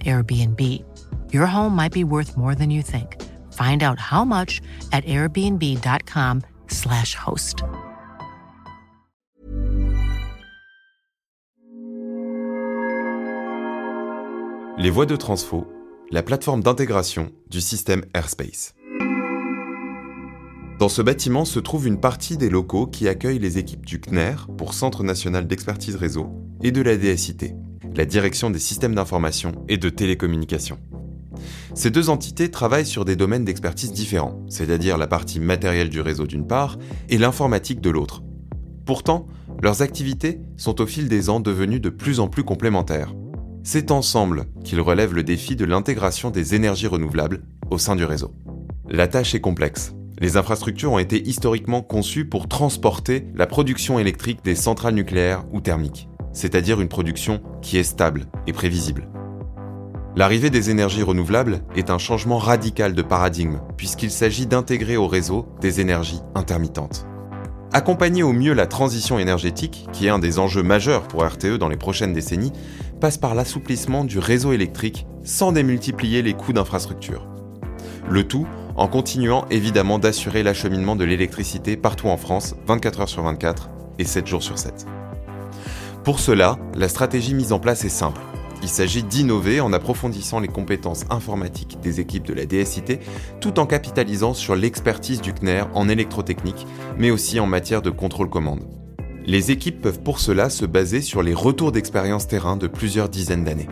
Airbnb. Your home might be worth more than you think. Find out how much at airbnb.com/slash host. Les voies de transfo, la plateforme d'intégration du système Airspace. Dans ce bâtiment se trouve une partie des locaux qui accueillent les équipes du CNER pour Centre national d'expertise réseau et de la DSIT, la Direction des systèmes d'information et de télécommunications. Ces deux entités travaillent sur des domaines d'expertise différents, c'est-à-dire la partie matérielle du réseau d'une part et l'informatique de l'autre. Pourtant, leurs activités sont au fil des ans devenues de plus en plus complémentaires. C'est ensemble qu'ils relèvent le défi de l'intégration des énergies renouvelables au sein du réseau. La tâche est complexe. Les infrastructures ont été historiquement conçues pour transporter la production électrique des centrales nucléaires ou thermiques c'est-à-dire une production qui est stable et prévisible. L'arrivée des énergies renouvelables est un changement radical de paradigme, puisqu'il s'agit d'intégrer au réseau des énergies intermittentes. Accompagner au mieux la transition énergétique, qui est un des enjeux majeurs pour RTE dans les prochaines décennies, passe par l'assouplissement du réseau électrique sans démultiplier les coûts d'infrastructure. Le tout en continuant évidemment d'assurer l'acheminement de l'électricité partout en France, 24 heures sur 24 et 7 jours sur 7. Pour cela, la stratégie mise en place est simple. Il s'agit d'innover en approfondissant les compétences informatiques des équipes de la DSIT tout en capitalisant sur l'expertise du CNER en électrotechnique, mais aussi en matière de contrôle-commande. Les équipes peuvent pour cela se baser sur les retours d'expérience terrain de plusieurs dizaines d'années.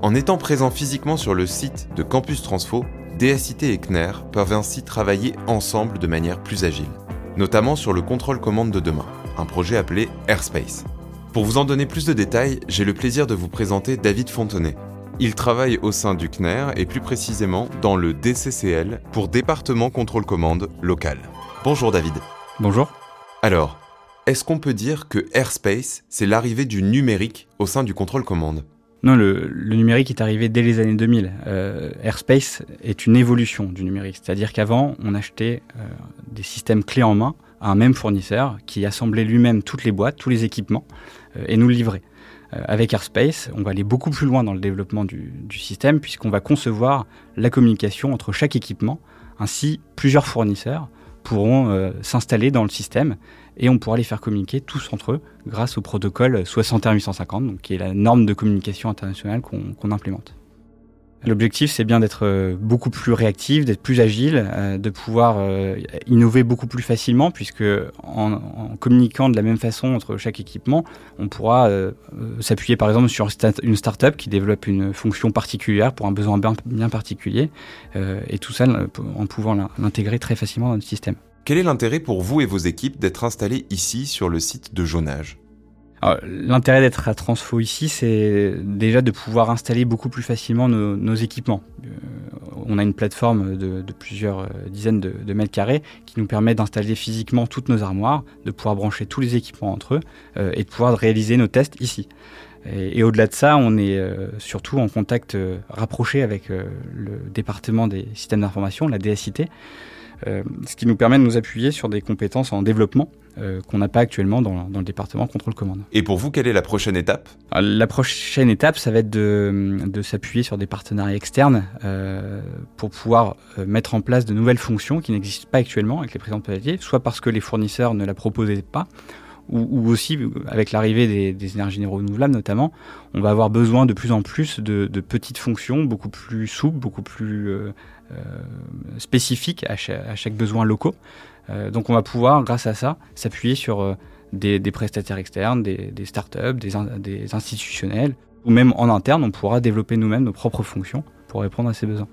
En étant présents physiquement sur le site de Campus Transfo, DSIT et CNER peuvent ainsi travailler ensemble de manière plus agile, notamment sur le contrôle-commande de demain, un projet appelé Airspace. Pour vous en donner plus de détails, j'ai le plaisir de vous présenter David Fontenay. Il travaille au sein du CNER et plus précisément dans le DCCL pour Département Contrôle Commande local. Bonjour David. Bonjour. Alors, est-ce qu'on peut dire que Airspace, c'est l'arrivée du numérique au sein du contrôle commande? Non, le, numérique est arrivé dès les années 2000. Euh, Airspace est une évolution du numérique, c'est-à-dire qu'avant, on achetait euh, des systèmes clés en main un même fournisseur qui assemblait lui-même toutes les boîtes, tous les équipements euh, et nous le livrait. Euh, avec Airspace, on va aller beaucoup plus loin dans le développement du, système puisqu'on va concevoir la communication entre chaque équipement. Ainsi, plusieurs fournisseurs pourront euh, s'installer dans le système et on pourra les faire communiquer tous entre eux grâce au protocole 61850, donc qui est la norme de communication internationale qu'on implémente. L'objectif, c'est bien d'être euh, beaucoup plus réactif, d'être plus agile, euh, de pouvoir euh, innover beaucoup plus facilement, puisque en, communiquant de la même façon entre chaque équipement, on pourra s'appuyer par exemple sur une start-up qui développe une fonction particulière pour un besoin bien, particulier, et tout ça en pouvant l'intégrer très facilement dans notre système. Quel est l'intérêt pour vous et vos équipes d'être installés ici sur le site de Jonage? L'intérêt d'être à Transfo ici, c'est déjà de pouvoir installer beaucoup plus facilement nos, équipements. Euh, on a une plateforme de, plusieurs euh, dizaines de, mètres carrés qui nous permet d'installer physiquement toutes nos armoires, de pouvoir brancher tous les équipements entre eux euh, et de pouvoir réaliser nos tests ici. Et, au-delà de ça, on est surtout en contact rapproché avec le département des systèmes d'information, la DSIT, ce qui nous permet de nous appuyer sur des compétences en développement euh, qu'on n'a pas actuellement dans, le département contrôle-commande. Et pour vous, quelle est la prochaine étape? La prochaine étape, ça va être de, s'appuyer sur des partenariats externes euh, pour pouvoir mettre en place de nouvelles fonctions qui n'existent pas actuellement avec les présentes paliers, soit parce que les fournisseurs ne la proposaient pas, ou, aussi avec l'arrivée des, énergies renouvelables notamment, on va avoir besoin de plus en plus de, petites fonctions beaucoup plus souples, beaucoup plus euh, spécifiques à chaque, besoin locaux. Euh, donc on va pouvoir, grâce à ça, s'appuyer sur euh, des, prestataires externes, des, des startups, des, des institutionnels, ou même en interne, on pourra développer nous-mêmes nos propres fonctions pour répondre à ces besoins.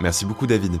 Merci beaucoup David.